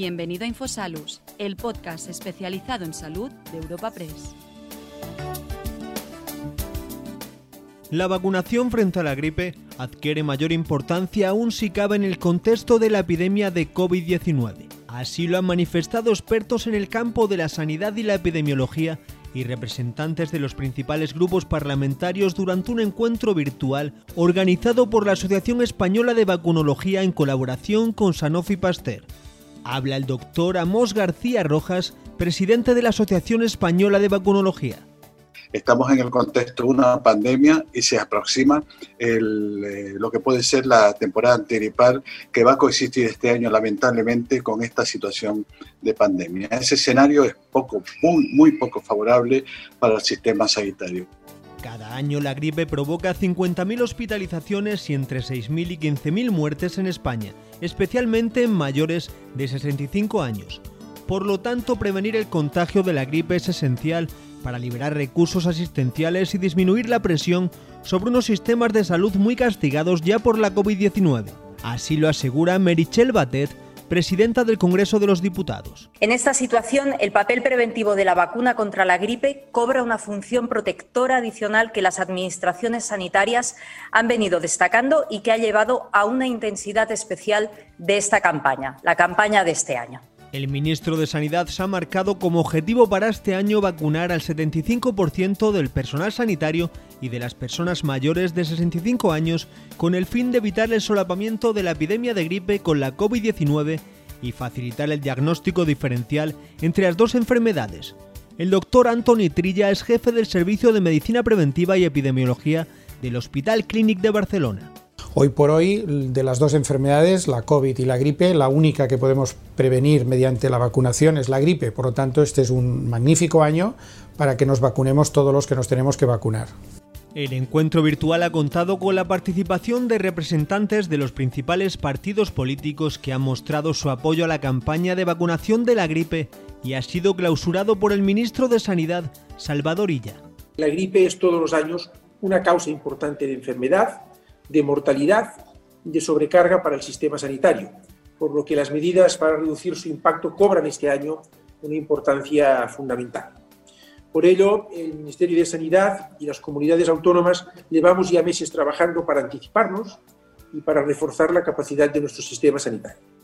Bienvenido a Infosalus, el podcast especializado en salud de Europa Press. La vacunación frente a la gripe adquiere mayor importancia aún si cabe en el contexto de la epidemia de COVID-19. Así lo han manifestado expertos en el campo de la sanidad y la epidemiología y representantes de los principales grupos parlamentarios durante un encuentro virtual organizado por la Asociación Española de Vacunología en colaboración con Sanofi Pasteur. Habla el doctor Amos García Rojas, presidente de la Asociación Española de Vacunología. Estamos en el contexto de una pandemia y se aproxima eh, lo que puede ser la temporada antigripal que va a coexistir este año lamentablemente con esta situación de pandemia. Ese escenario es poco, muy, muy poco favorable para el sistema sanitario. Cada año la gripe provoca 50.000 hospitalizaciones y entre 6.000 y 15.000 muertes en España, especialmente en mayores de 65 años. Por lo tanto, prevenir el contagio de la gripe es esencial para liberar recursos asistenciales y disminuir la presión sobre unos sistemas de salud muy castigados ya por la COVID-19. Así lo asegura Merichel Batet, presidenta del Congreso de los Diputados. En esta situación, el papel preventivo de la vacuna contra la gripe cobra una función protectora adicional que las administraciones sanitarias han venido destacando y que ha llevado a una intensidad especial de esta campaña, la campaña de este año. El ministro de Sanidad se ha marcado como objetivo para este año vacunar al 75% del personal sanitario y de las personas mayores de 65 años con el fin de evitar el solapamiento de la epidemia de gripe con la COVID-19 y facilitar el diagnóstico diferencial entre las dos enfermedades. El doctor Anthony Trilla es jefe del Servicio de Medicina Preventiva y Epidemiología del Hospital Clínic de Barcelona. Hoy por hoy, de las dos enfermedades, la COVID y la gripe, la única que podemos prevenir mediante la vacunación es la gripe. Por lo tanto, este es un magnífico año para que nos vacunemos todos los que nos tenemos que vacunar. El encuentro virtual ha contado con la participación de representantes de los principales partidos políticos que han mostrado su apoyo a la campaña de vacunación de la gripe y ha sido clausurado por el ministro de Sanidad, Salvador Illa. La gripe es todos los años una causa importante de enfermedad de mortalidad y de sobrecarga para el sistema sanitario, por lo que las medidas para reducir su impacto cobran este año una importancia fundamental. Por ello, el Ministerio de Sanidad y las comunidades autónomas llevamos ya meses trabajando para anticiparnos y para reforzar la capacidad de nuestro sistema sanitario.